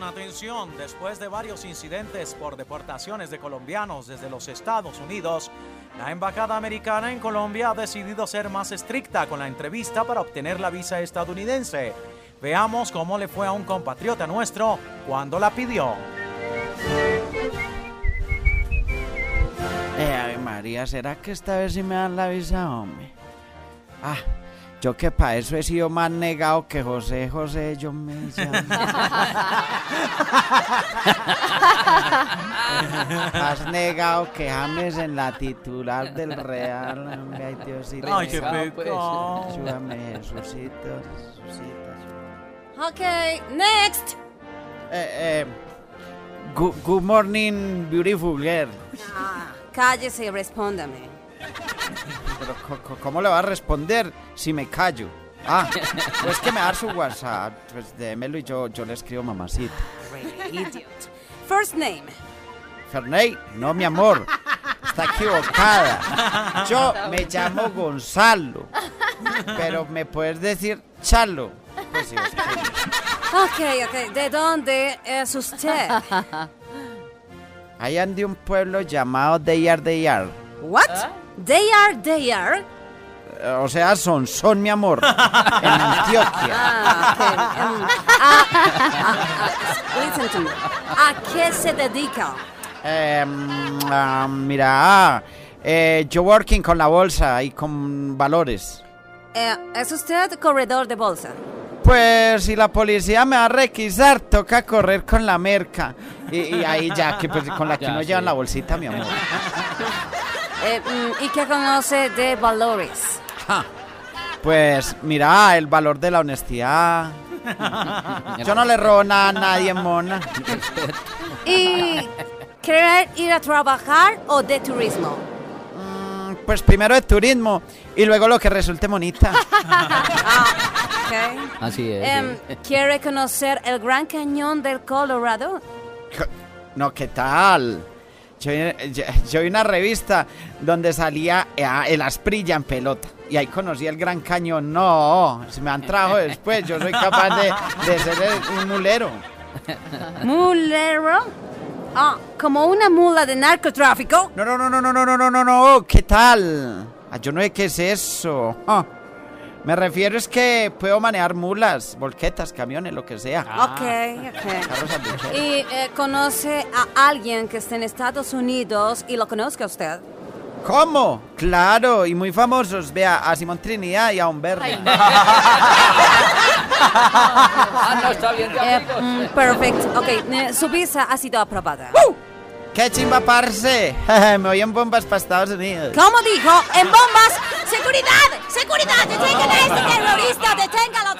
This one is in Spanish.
Atención. Después de varios incidentes por deportaciones de colombianos desde los Estados Unidos, la Embajada Americana en Colombia ha decidido ser más estricta con la entrevista para obtener la visa estadounidense. Veamos cómo le fue a un compatriota nuestro cuando la pidió. Eh, María, ¿será que esta vez sí me dan la visa, hombre? Ah, yo que para eso he sido más negado que José José, yo me llamo. Más negado que James en la titular del Real. hombre, Ay, Diosito. Ay, qué pecado. Ayúdame, Jesucito, Jesucito. Okay, next. Eh, eh, good, good morning, beautiful girl. Ah, cállese y respóndame. Pero, ¿cómo le va a responder si me callo? Ah, pues que me da su WhatsApp. Pues démelo y yo, yo le escribo mamacita. First name. Ferney, no, mi amor. Está equivocada. Yo me llamo Gonzalo. Pero me puedes decir Chalo. Pues sí, Ok, ok. ¿De dónde es usted? Ahí ande un pueblo llamado Deyar Deyar. What? They are, they are. Eh, O sea, son, son mi amor. En Antioquia. Ah, ok. Um, ah, ah, ah, listen to me. ¿A qué se dedica? Eh, mm, ah, mira, ah, eh, yo working con la bolsa y con valores. Eh, ¿Es usted corredor de bolsa? Pues si la policía me va a requisar, toca correr con la merca. Y, y ahí ya, que pues, con la que Ya, en sí. la bolsita, mi amor. Eh, mm, ¿Y qué conoce de valores? Ja. Pues mira, el valor de la honestidad. Yo no le robo nada a nadie, mona. ¿Y querer ir a trabajar o de turismo? Mm, Pues primero de turismo y luego lo que resulte monita. Ok. Así es. Em, sí. ¿Quiere conocer el Gran Cañón del Colorado? No, ¿qué tal? Yo, vi- yo- yo vi una revista donde salía eh, el asprilla en pelota. Y ahí conocí el Gran Cañón. No, si me han trajo después, yo soy capaz de, de ser un mulero. ¿Mulero? Ah, como una mula de narcotráfico. No, no, no, no, no, no, no, no, no, no, ¿qué tal? Ah, yo no sé qué es eso. Ah, me refiero es que puedo manejar mulas, volquetas, camiones, lo que sea. Ok, ok. Sanducheros. ¿Y eh, conoce a alguien que esté en Estados Unidos y lo conozca usted? ¿Cómo? Claro, y muy famosos. Vea, a Simón Trinidad y a Humberto. Ah, no, está bien Eh, mm, perfecto. Ok, eh, su visa ha sido aprobada. ¡Qué chimba, parce! Me voy en bombas para Estados Unidos. ¿Cómo dijo? En bombas. ¡Seguridad! ¡Seguridad! ¡Detengan a este terrorista! ¡Deténgalo!